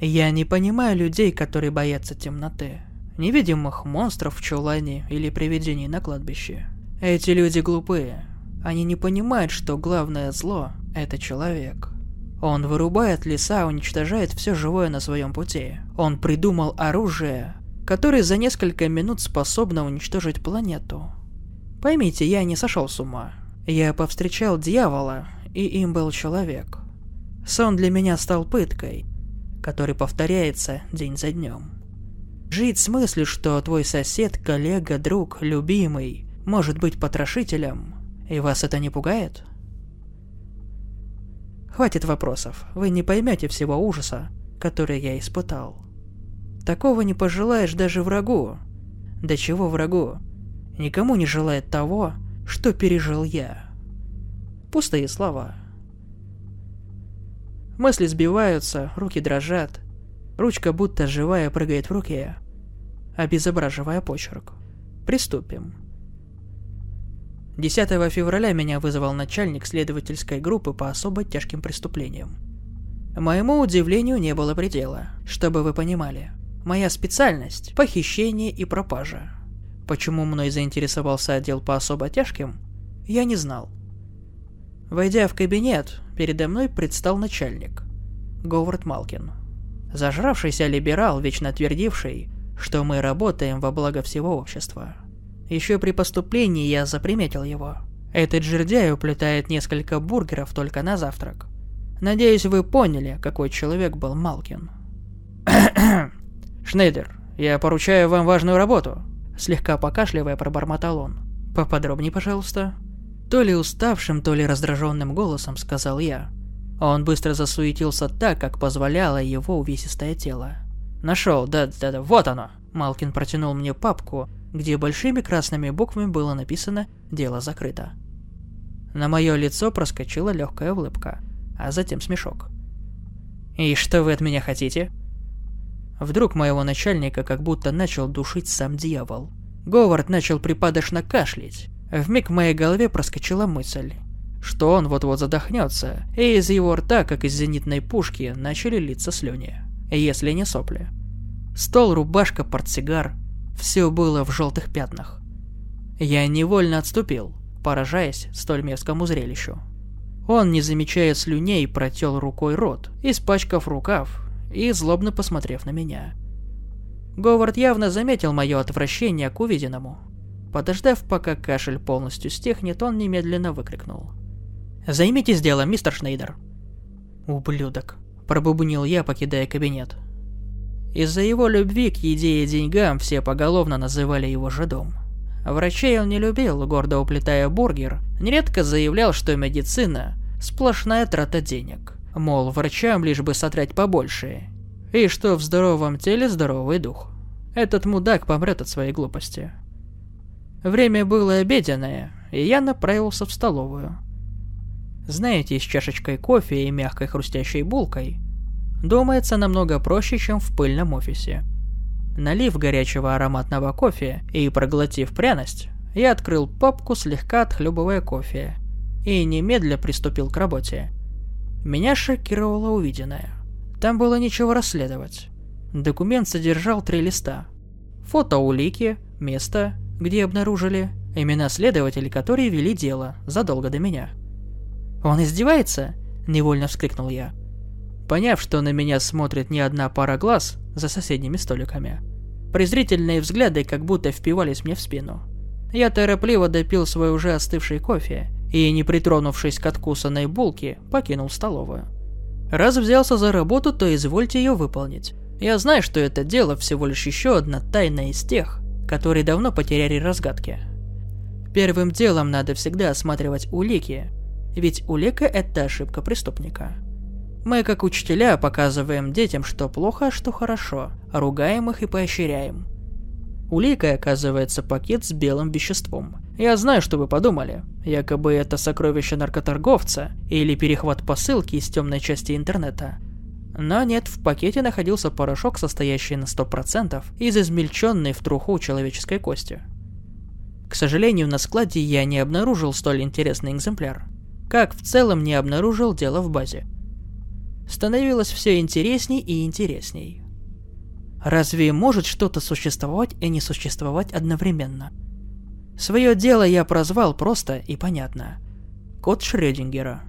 Я не понимаю людей, которые боятся темноты. Невидимых монстров в чулане или привидений на кладбище. Эти люди глупые. Они не понимают, что главное зло – это человек. Он вырубает леса, уничтожает все живое на своем пути. Он придумал оружие, которое за несколько минут способно уничтожить планету. Поймите, я не сошел с ума. Я повстречал дьявола, и им был человек. Сон для меня стал пыткой, который повторяется день за днем. Жить с мыслью, что твой сосед, коллега, друг, любимый может быть потрошителем, и вас это не пугает? Хватит вопросов, вы не поймете всего ужаса, который я испытал. Такого не пожелаешь даже врагу. Да чего врагу? Никому не желает того, что пережил я. Пустые слова. Мысли сбиваются, руки дрожат. Ручка будто живая прыгает в руке, обезображивая почерк. Приступим. 10 февраля меня вызвал начальник следовательской группы по особо тяжким преступлениям. Моему удивлению не было предела, чтобы вы понимали. Моя специальность – похищение и пропажа. Почему мной заинтересовался отдел по особо тяжким, я не знал. Войдя в кабинет, передо мной предстал начальник – Говард Малкин. Зажравшийся либерал, вечно твердивший, что мы работаем во благо всего общества – еще при поступлении я заприметил его. Этот жердяй уплетает несколько бургеров только на завтрак. Надеюсь, вы поняли, какой человек был Малкин. Шнейдер, я поручаю вам важную работу. Слегка покашливая, пробормотал он. Поподробнее, пожалуйста. То ли уставшим, то ли раздраженным голосом сказал я. Он быстро засуетился так, как позволяло его увесистое тело. Нашел, да-да-да, вот оно. Малкин протянул мне папку, где большими красными буквами было написано «Дело закрыто». На мое лицо проскочила легкая улыбка, а затем смешок. «И что вы от меня хотите?» Вдруг моего начальника как будто начал душить сам дьявол. Говард начал припадочно кашлять. Вмиг в моей голове проскочила мысль, что он вот-вот задохнется, и из его рта, как из зенитной пушки, начали литься слюни, если не сопли. Стол, рубашка, портсигар все было в желтых пятнах. Я невольно отступил, поражаясь столь мерзкому зрелищу. Он, не замечая слюней, протел рукой рот, испачкав рукав и злобно посмотрев на меня. Говард явно заметил мое отвращение к увиденному. Подождав, пока кашель полностью стихнет, он немедленно выкрикнул. «Займитесь делом, мистер Шнейдер!» «Ублюдок!» – пробубнил я, покидая кабинет. Из-за его любви к еде и деньгам все поголовно называли его жидом. Врачей он не любил, гордо уплетая бургер, нередко заявлял, что медицина – сплошная трата денег. Мол, врачам лишь бы сотрать побольше. И что в здоровом теле здоровый дух. Этот мудак помрет от своей глупости. Время было обеденное, и я направился в столовую. Знаете, с чашечкой кофе и мягкой хрустящей булкой – думается намного проще, чем в пыльном офисе. Налив горячего ароматного кофе и проглотив пряность, я открыл папку, слегка отхлебывая кофе, и немедля приступил к работе. Меня шокировало увиденное. Там было ничего расследовать. Документ содержал три листа. Фото улики, место, где обнаружили, имена следователей, которые вели дело задолго до меня. «Он издевается?» – невольно вскрикнул я. Поняв, что на меня смотрит не одна пара глаз за соседними столиками, презрительные взгляды как будто впивались мне в спину. Я торопливо допил свой уже остывший кофе и, не притронувшись к откусанной булке, покинул столовую. Раз взялся за работу, то извольте ее выполнить. Я знаю, что это дело всего лишь еще одна тайна из тех, которые давно потеряли разгадки. Первым делом надо всегда осматривать улики, ведь улика – это ошибка преступника. Мы, как учителя, показываем детям, что плохо, а что хорошо, ругаем их и поощряем. Уликой оказывается пакет с белым веществом. Я знаю, что вы подумали. Якобы это сокровище наркоторговца или перехват посылки из темной части интернета. Но нет, в пакете находился порошок, состоящий на 100% из измельченной в труху человеческой кости. К сожалению, на складе я не обнаружил столь интересный экземпляр. Как в целом не обнаружил дело в базе. становилось все интересней и интересней. Разве может что-то существовать и не существовать одновременно? Свое дело я прозвал просто и понятно. Код Шрёдингера.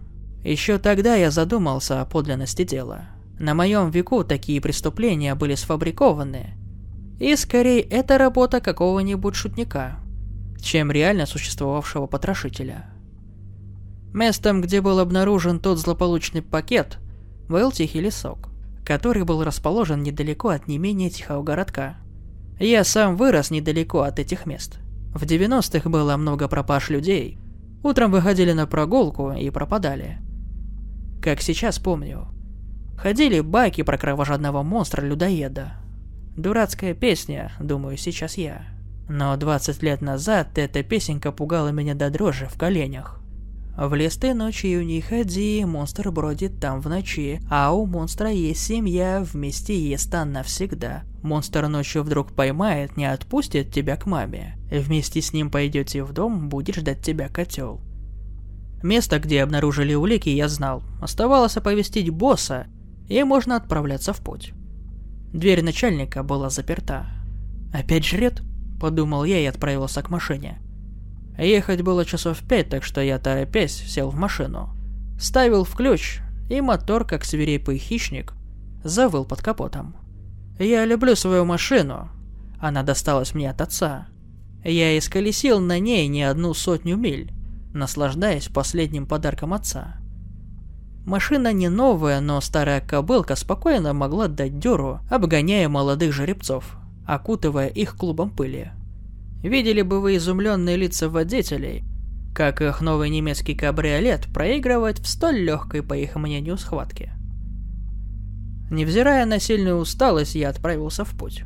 Еще тогда я задумался о подлинности дела. На моем веку такие преступления были сфабрикованы. И скорее это работа какого-нибудь шутника, чем реально существовавшего потрошителя. Местом, где был обнаружен тот злополучный пакет, был тихий лесок, который был расположен недалеко от не менее тихого городка. Я сам вырос недалеко от этих мест. В 90-х было много пропаж людей. Утром выходили на прогулку и пропадали. Как сейчас помню. Ходили байки про кровожадного монстра-людоеда. Дурацкая песня, думаю, сейчас я. Но 20 лет назад эта песенка пугала меня до дрожи в коленях. В лес ты ночью не ходи, монстр бродит там в ночи, а у монстра есть семья, вместе ест он навсегда. Монстр ночью вдруг поймает, не отпустит тебя к маме. Вместе с ним пойдете в дом, будет ждать тебя котел. Место, где обнаружили улики, я знал. Оставалось оповестить босса, и можно отправляться в путь. Дверь начальника была заперта. «Опять жрет?» – подумал я и отправился к машине. Ехать было часов пять, так что я, торопясь, сел в машину. Ставил в ключ, и мотор, как свирепый хищник, завыл под капотом. Я люблю свою машину. Она досталась мне от отца. Я исколесил на ней не одну сотню миль, наслаждаясь последним подарком отца. Машина не новая, но старая кобылка спокойно могла дать дёру, обгоняя молодых жеребцов, окутывая их клубом пыли. Видели бы вы изумленные лица водителей, как их новый немецкий кабриолет проигрывать в столь легкой, по их мнению, схватке. Невзирая на сильную усталость, я отправился в путь.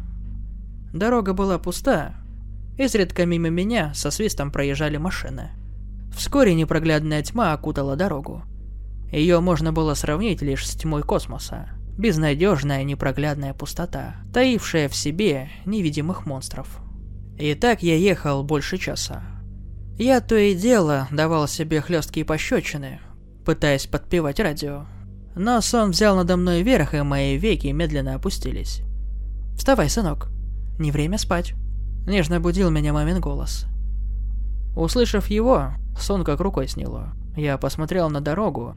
Дорога была пуста. Изредка мимо меня со свистом проезжали машины. Вскоре непроглядная тьма окутала дорогу. Ее можно было сравнить лишь с тьмой космоса. Безнадежная непроглядная пустота, таившая в себе невидимых монстров. И так я ехал больше часа. Я то и дело давал себе хлесткие пощечины, пытаясь подпевать радио. Но сон взял надо мной верх, и мои веки медленно опустились. «Вставай, сынок. Не время спать». Нежно будил меня мамин голос. Услышав его, сон как рукой сняло. Я посмотрел на дорогу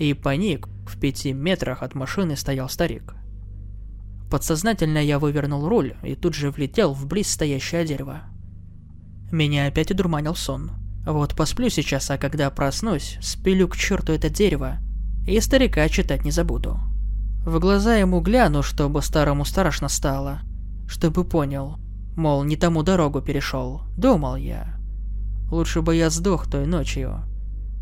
и паник. В пяти метрах от машины стоял старик. Подсознательно я вывернул руль и тут же влетел в близ стоящее дерево. Меня опять удурманил сон. Вот посплю сейчас, а когда проснусь, спилю к черту это дерево, и старика читать не забуду. В глаза ему гляну, чтобы старому страшно стало, чтобы понял, мол, не тому дорогу перешел, думал я. Лучше бы я сдох той ночью.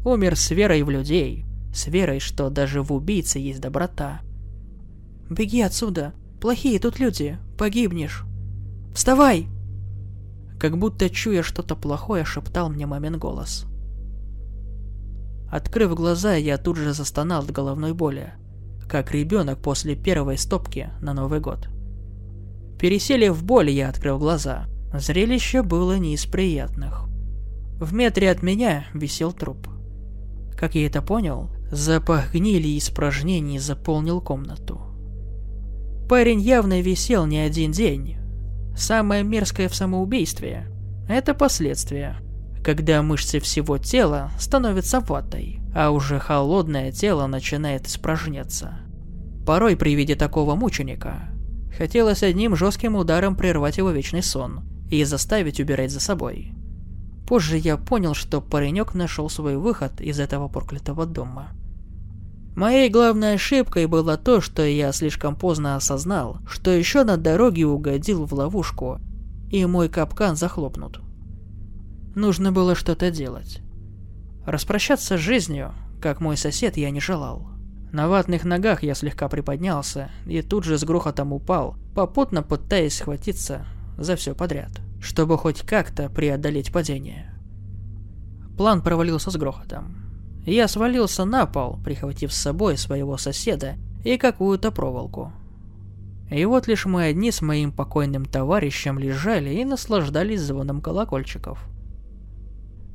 Умер с верой в людей, с верой, что даже в убийце есть доброта. «Беги отсюда!» Плохие тут люди, погибнешь. Вставай!» Как будто чуя что-то плохое, шептал мне мамин голос. Открыв глаза, я тут же застонал от головной боли, как ребенок после первой стопки на Новый год. Переселив в боль, я открыл глаза. Зрелище было не из приятных. В метре от меня висел труп. Как я это понял, запах гнили и испражнений заполнил комнату. Парень явно висел не один день. Самое мерзкое в самоубийстве – это последствия, когда мышцы всего тела становятся ватой, а уже холодное тело начинает испражняться. Порой при виде такого мученика хотелось одним жестким ударом прервать его вечный сон и заставить убирать за собой. Позже я понял, что паренек нашел свой выход из этого проклятого дома. Моей главной ошибкой было то, что я слишком поздно осознал, что еще на дороге угодил в ловушку, и мой капкан захлопнут. Нужно было что-то делать. Распрощаться с жизнью, как мой сосед, я не желал. На ватных ногах я слегка приподнялся и тут же с грохотом упал, попутно пытаясь схватиться за все подряд, чтобы хоть как-то преодолеть падение. План провалился с грохотом. Я свалился на пол, прихватив с собой своего соседа и какую-то проволоку. И вот лишь мы одни с моим покойным товарищем лежали и наслаждались звоном колокольчиков.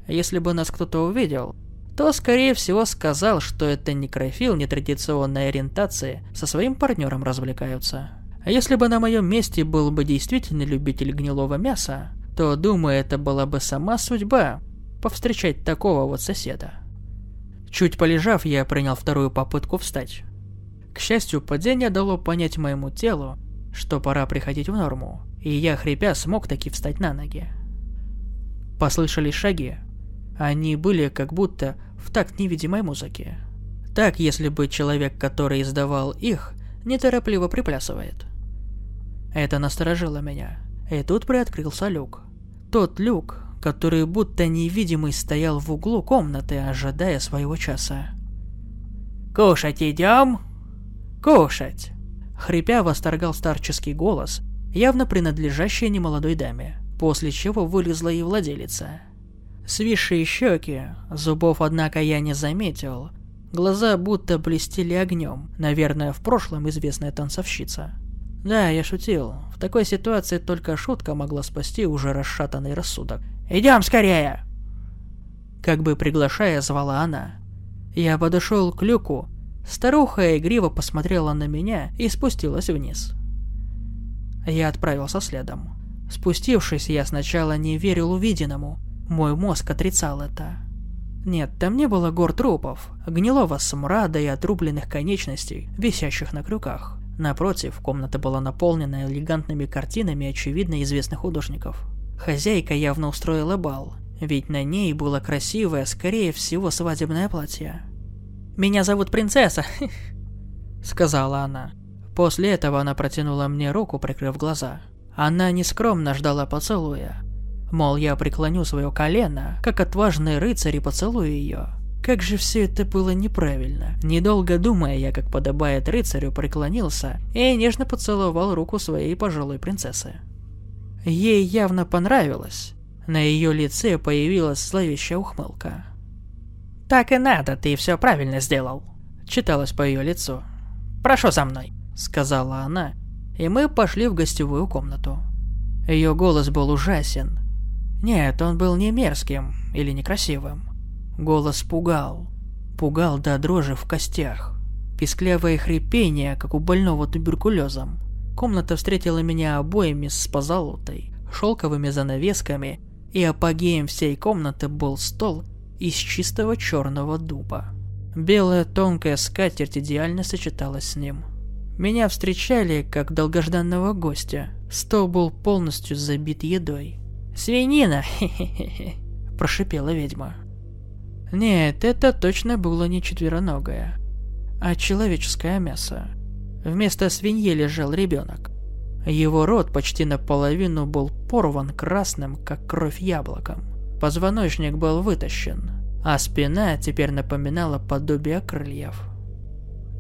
Если бы нас кто-то увидел, то, скорее всего, сказал, что это некрофил нетрадиционной ориентации со своим партнером развлекаются. А если бы на моем месте был бы действительно любитель гнилого мяса, то, думаю, это была бы сама судьба повстречать такого вот соседа. Чуть полежав, я принял вторую попытку встать. К счастью, падение дало понять моему телу, что пора приходить в норму, и я, хрипя, смог таки встать на ноги. Послышались шаги. Они были как будто в такт невидимой музыки. Так, если бы человек, который издавал их, неторопливо приплясывает. Это насторожило меня. И тут приоткрылся люк. Тот люк, который будто невидимый стоял в углу комнаты, ожидая своего часа. «Кушать идем?» «Кушать!» Хрипя восторгал старческий голос, явно принадлежащий немолодой даме, после чего вылезла и владелица. Свисшие щеки, зубов, однако, я не заметил. Глаза будто блестели огнем, наверное, в прошлом известная танцовщица. Да, я шутил. В такой ситуации только шутка могла спасти уже расшатанный рассудок. «Идем скорее!» Как бы приглашая, звала она. Я подошел к люку. Старуха игриво посмотрела на меня и спустилась вниз. Я отправился следом. Спустившись, я сначала не верил увиденному. Мой мозг отрицал это. Нет, там не было гор трупов, гнилого смрада и отрубленных конечностей, висящих на крюках. Напротив, комната была наполнена элегантными картинами очевидно известных художников. Хозяйка явно устроила бал, ведь на ней было красивое, скорее всего, свадебное платье. «Меня зовут принцесса», — сказала она. После этого она протянула мне руку, прикрыв глаза. Она нескромно ждала поцелуя. Мол, я преклоню свое колено, как отважный рыцарь и поцелую ее. Как же все это было неправильно. Недолго думая, я, как подобает рыцарю, преклонился и нежно поцеловал руку своей пожилой принцессы. Ей явно понравилось. На ее лице появилась зловещая ухмылка. «Так и надо, ты все правильно сделал», — читалось по ее лицу. «Прошу за мной», — сказала она, и мы пошли в гостевую комнату. Ее голос был ужасен. Нет, он был не мерзким или некрасивым. Голос пугал. Пугал до дрожи в костях. Писклявое хрипение, как у больного туберкулезом. Комната встретила меня обоями с позолотой, шелковыми занавесками, и апогеем всей комнаты был стол из чистого черного дуба. Белая тонкая скатерть идеально сочеталась с ним. Меня встречали как долгожданного гостя. Стол был полностью забит едой. «Свинина!» – прошипела ведьма. Нет, это точно было не четвероногое, а человеческое мясо. Вместо свиньи лежал ребенок. Его рот почти наполовину был порван красным, как кровь яблоком. Позвоночник был вытащен, а спина теперь напоминала подобие крыльев.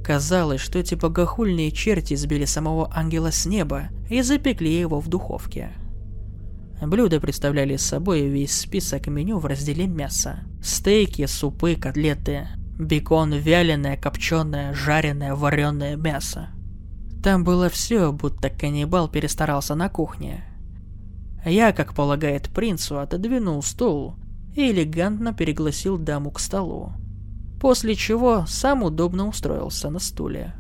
Казалось, что эти богохульные черти сбили самого ангела с неба и запекли его в духовке. Блюда представляли собой весь список меню в разделе мяса. Стейки, супы, котлеты, бекон, вяленое, копченое, жареное, вареное мясо. Там было все, будто каннибал перестарался на кухне. Я, как полагает принцу, отодвинул стул и элегантно перегласил даму к столу. После чего сам удобно устроился на стуле.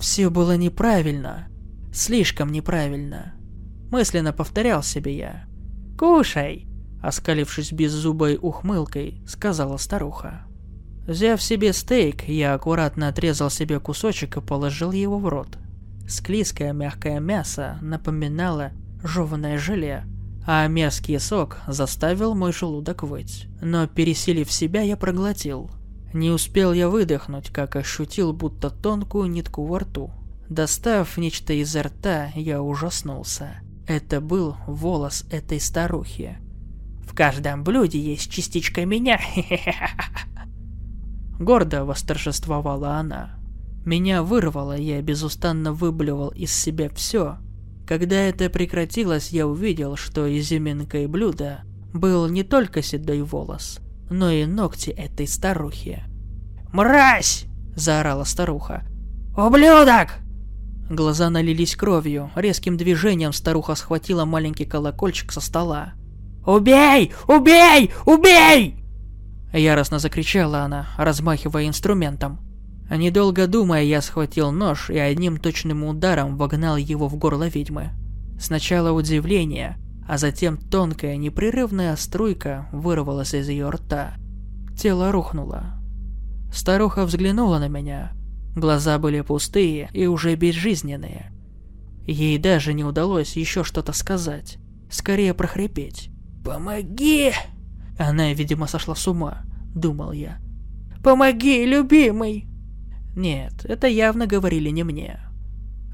Все было неправильно. Слишком неправильно. Мысленно повторял себе я. «Кушай!» Оскалившись беззубой ухмылкой, сказала старуха. Взяв себе стейк, я аккуратно отрезал себе кусочек и положил его в рот. Склизкое мягкое мясо напоминало жеванное желе, а мерзкий сок заставил мой желудок выть. Но пересилив себя, я проглотил. Не успел я выдохнуть, как ощутил будто тонкую нитку во рту. Достав нечто изо рта, я ужаснулся. Это был волос этой старухи. В каждом блюде есть частичка меня. Гордо восторжествовала она. Меня вырвало, я безустанно выблевал из себя все. Когда это прекратилось, я увидел, что изюминкой блюда был не только седой волос, но и ногти этой старухи. «Мразь!» – заорала старуха. «Ублюдок!» Глаза налились кровью. Резким движением старуха схватила маленький колокольчик со стола. «Убей! Убей! Убей!» Яростно закричала она, размахивая инструментом. Недолго думая, я схватил нож и одним точным ударом вогнал его в горло ведьмы. Сначала удивление, а затем тонкая непрерывная струйка вырвалась из ее рта. Тело рухнуло. Старуха взглянула на меня. Глаза были пустые и уже безжизненные. Ей даже не удалось еще что-то сказать. Скорее прохрипеть. «Помоги!» Она, видимо, сошла с ума, думал я. «Помоги, любимый!» Нет, это явно говорили не мне.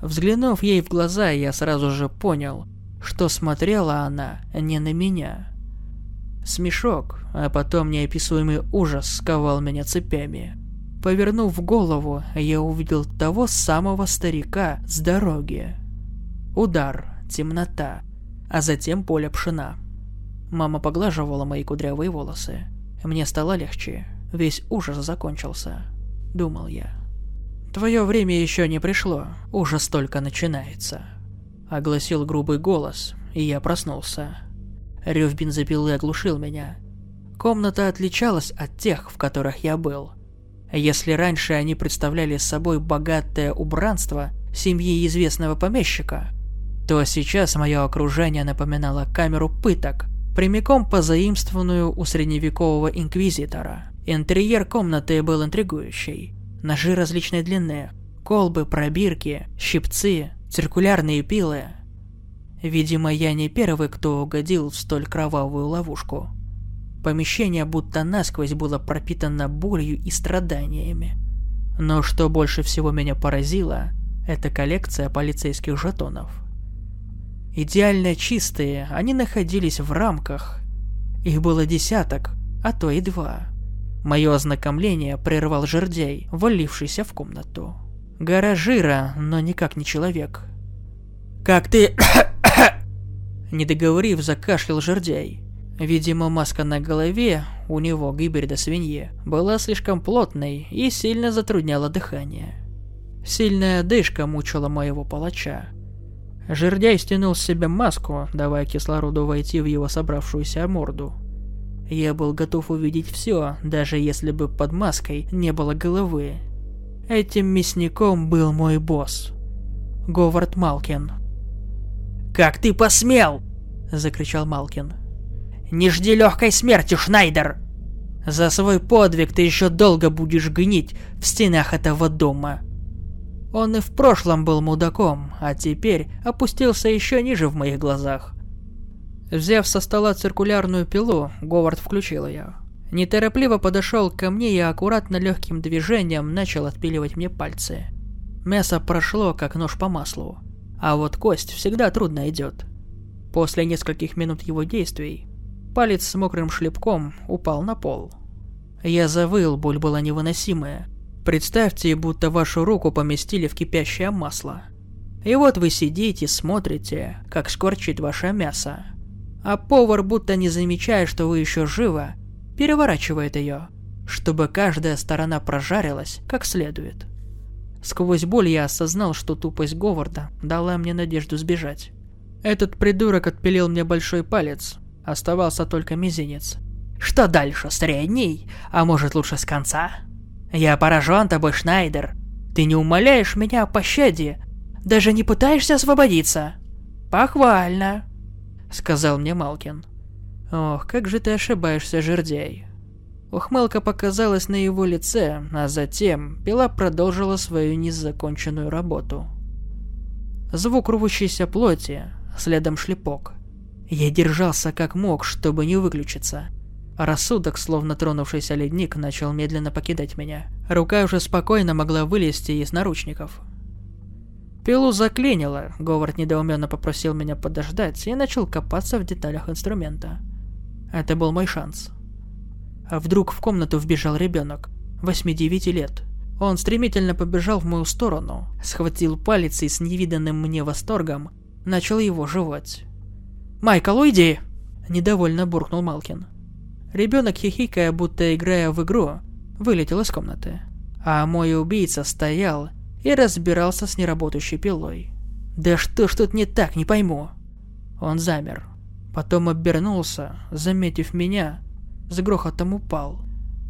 Взглянув ей в глаза, я сразу же понял, что смотрела она не на меня. Смешок, а потом неописуемый ужас сковал меня цепями. Повернув голову, я увидел того самого старика с дороги. Удар, темнота, а затем поле пшена. Мама поглаживала мои кудрявые волосы. Мне стало легче. Весь ужас закончился. Думал я. Твое время еще не пришло. Ужас только начинается. Огласил грубый голос, и я проснулся. Рев бензопилы оглушил меня. Комната отличалась от тех, в которых я был. Если раньше они представляли собой богатое убранство семьи известного помещика, то сейчас мое окружение напоминало камеру пыток, прямиком позаимствованную у средневекового инквизитора. Интерьер комнаты был интригующий. Ножи различной длины, колбы, пробирки, щипцы, циркулярные пилы. Видимо, я не первый, кто угодил в столь кровавую ловушку. Помещение будто насквозь было пропитано болью и страданиями. Но что больше всего меня поразило, это коллекция полицейских жетонов – Идеально чистые, они находились в рамках. Их было десяток, а то и два. Мое ознакомление прервал жердяй, валившийся в комнату. Гора жира, но никак не человек. «Как ты...» Не договорив, закашлял жердяй. Видимо, маска на голове, у него гибрида свиньи, была слишком плотной и сильно затрудняла дыхание. Сильная дышка мучила моего палача. Жердяй стянул с себя маску, давая кислороду войти в его собравшуюся морду. Я был готов увидеть все, даже если бы под маской не было головы. Этим мясником был мой босс. Говард Малкин. «Как ты посмел?» – закричал Малкин. «Не жди легкой смерти, Шнайдер! За свой подвиг ты еще долго будешь гнить в стенах этого дома!» Он и в прошлом был мудаком, а теперь опустился еще ниже в моих глазах. Взяв со стола циркулярную пилу, Говард включил ее. Неторопливо подошел ко мне и аккуратно легким движением начал отпиливать мне пальцы. Мясо прошло, как нож по маслу. А вот кость всегда трудно идет. После нескольких минут его действий, палец с мокрым шлепком упал на пол. Я завыл, боль была невыносимая. Представьте, будто вашу руку поместили в кипящее масло. И вот вы сидите, смотрите, как скорчит ваше мясо. А повар, будто не замечая, что вы еще живы, переворачивает ее, чтобы каждая сторона прожарилась как следует. Сквозь боль я осознал, что тупость Говарда дала мне надежду сбежать. Этот придурок отпилил мне большой палец, оставался только мизинец. Что дальше, средний? А может лучше с конца? Я поражен тобой, Шнайдер. Ты не умоляешь меня о пощаде, даже не пытаешься освободиться. Похвально, сказал мне Малкин. Ох, как же ты ошибаешься, жердяй. Ухмылка показалась на его лице, а затем пила продолжила свою незаконченную работу. Звук рвущейся плоти, следом шлепок. Я держался как мог, чтобы не выключиться. Рассудок, словно тронувшийся ледник, начал медленно покидать меня. Рука уже спокойно могла вылезти из наручников. Пилу заклинило, Говард недоуменно попросил меня подождать и начал копаться в деталях инструмента. Это был мой шанс. А вдруг в комнату вбежал ребенок, 8-9 лет. Он стремительно побежал в мою сторону, схватил палец и с невиданным мне восторгом начал его жевать. «Майкл, уйди!» – недовольно буркнул Малкин. Ребенок, хихикая, будто играя в игру, вылетел из комнаты. А мой убийца стоял и разбирался с неработающей пилой. «Да что ж тут не так, не пойму?» Он замер. Потом обернулся, заметив меня, с грохотом упал.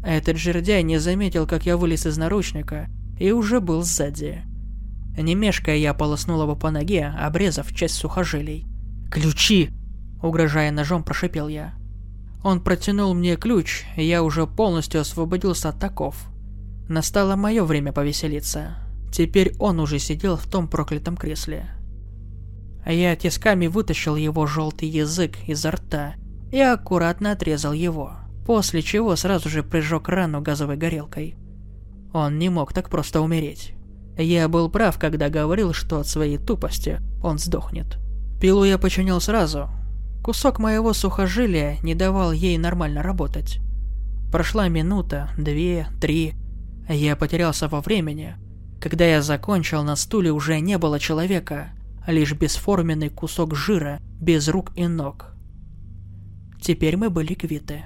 Этот жердяй не заметил, как я вылез из наручника, и уже был сзади. Не мешкая, я полоснул его по ноге, обрезав часть сухожилий. «Ключи!» – угрожая ножом, прошипел я. Он протянул мне ключ, и я уже полностью освободился от таков. Настало мое время повеселиться. Теперь он уже сидел в том проклятом кресле. Я тисками вытащил его желтый язык изо рта и аккуратно отрезал его, после чего сразу же прижег рану газовой горелкой. Он не мог так просто умереть. Я был прав, когда говорил, что от своей тупости он сдохнет. Пилу я починил сразу. Кусок моего сухожилия не давал ей нормально работать. Прошла минута, две, три. Я потерялся во времени. Когда я закончил, на стуле уже не было человека, лишь бесформенный кусок жира, без рук и ног. Теперь мы были квиты.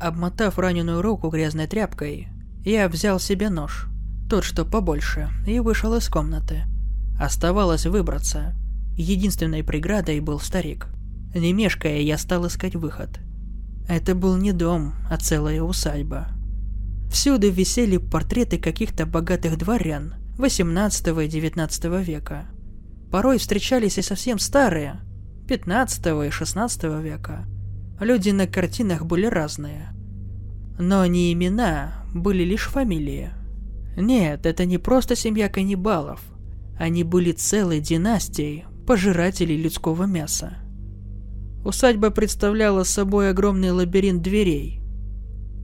Обмотав раненую руку грязной тряпкой, я взял себе нож, тот, что побольше, и вышел из комнаты. Оставалось выбраться. Единственной преградой был старик. Не мешкая, я стал искать выход. Это был не дом, а целая усадьба. Всюду висели портреты каких-то богатых дворян 18 и 19 века. Порой встречались и совсем старые, 15 и 16 века. Люди на картинах были разные. Но не имена, были лишь фамилии. Нет, это не просто семья каннибалов. Они были целой династией пожирателей людского мяса. Усадьба представляла собой огромный лабиринт дверей.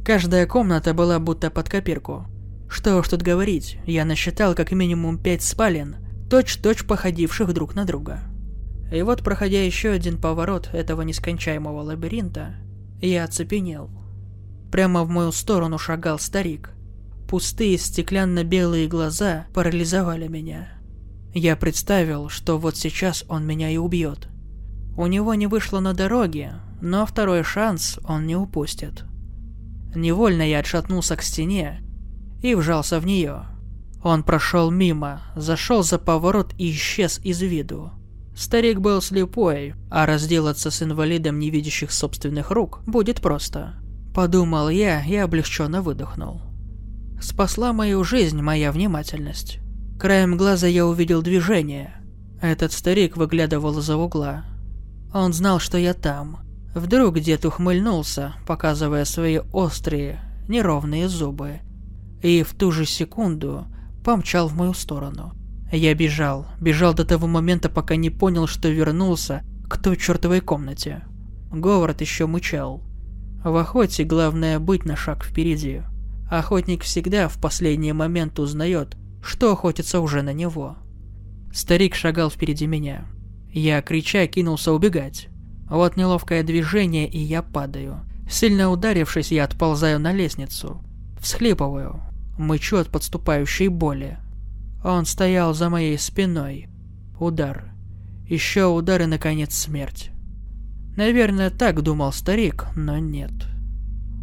Каждая комната была будто под копирку. Что уж тут говорить, я насчитал как минимум пять спален, точь-точь походивших друг на друга. И вот, проходя еще один поворот этого нескончаемого лабиринта, я оцепенел. Прямо в мою сторону шагал старик. Пустые стеклянно-белые глаза парализовали меня. Я представил, что вот сейчас он меня и убьет. У него не вышло на дороге, но второй шанс он не упустит. Невольно я отшатнулся к стене и вжался в нее. Он прошел мимо, зашел за поворот и исчез из виду. Старик был слепой, а разделаться с инвалидом невидящих собственных рук будет просто. Подумал я и облегченно выдохнул. Спасла мою жизнь моя внимательность. Краем глаза я увидел движение. Этот старик выглядывал из-за угла. Он знал, что я там. Вдруг дед ухмыльнулся, показывая свои острые, неровные зубы. И в ту же секунду помчал в мою сторону. Я бежал, бежал до того момента, пока не понял, что вернулся к той чертовой комнате. Говард еще мычал. В охоте главное быть на шаг впереди. Охотник всегда в последний момент узнает, что охотится уже на него. Старик шагал впереди меня. Я, крича, кинулся убегать. Вот неловкое движение, и я падаю. Сильно ударившись, я отползаю на лестницу. Всхлипываю. Мычу от подступающей боли. Он стоял за моей спиной. Удар. Еще удар и, наконец, смерть. Наверное, так думал старик, но нет.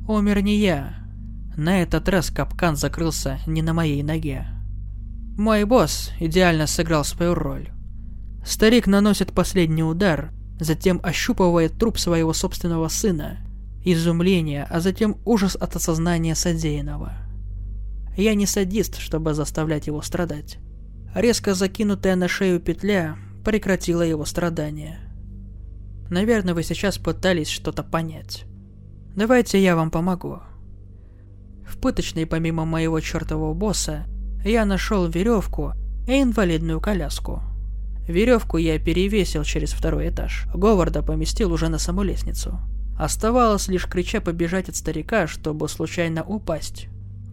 Умер не я. На этот раз капкан закрылся не на моей ноге. Мой босс идеально сыграл свою роль. Старик наносит последний удар, затем ощупывает труп своего собственного сына. Изумление, а затем ужас от осознания содеянного. Я не садист, чтобы заставлять его страдать. Резко закинутая на шею петля прекратила его страдания. Наверное, вы сейчас пытались что-то понять. Давайте я вам помогу. В пыточной, помимо моего чертового босса, я нашел веревку и инвалидную коляску. Веревку я перевесил через второй этаж. Говарда поместил уже на саму лестницу. Оставалось лишь крича побежать от старика, чтобы случайно упасть.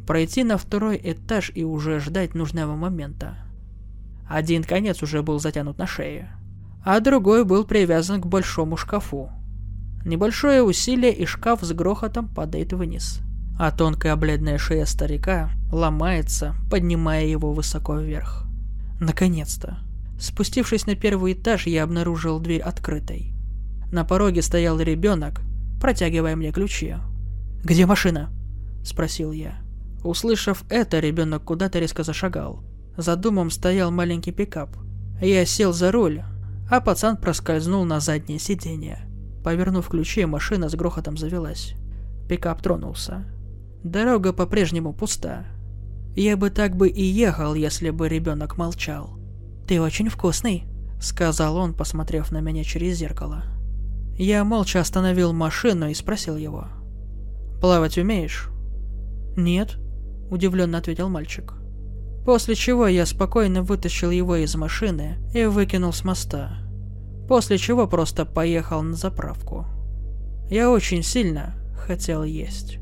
Пройти на второй этаж и уже ждать нужного момента. Один конец уже был затянут на шее а другой был привязан к большому шкафу. Небольшое усилие, и шкаф с грохотом падает вниз. А тонкая бледная шея старика ломается, поднимая его высоко вверх. Наконец-то. Спустившись на первый этаж, я обнаружил дверь открытой. На пороге стоял ребенок, протягивая мне ключи. «Где машина?» – спросил я. Услышав это, ребенок куда-то резко зашагал. За домом стоял маленький пикап. Я сел за руль, а пацан проскользнул на заднее сиденье. Повернув ключи, машина с грохотом завелась. Пикап тронулся. Дорога по-прежнему пуста. Я бы так бы и ехал, если бы ребенок молчал. «Ты очень вкусный», — сказал он, посмотрев на меня через зеркало. Я молча остановил машину и спросил его. «Плавать умеешь?» «Нет», — удивленно ответил мальчик. После чего я спокойно вытащил его из машины и выкинул с моста. После чего просто поехал на заправку. Я очень сильно хотел есть.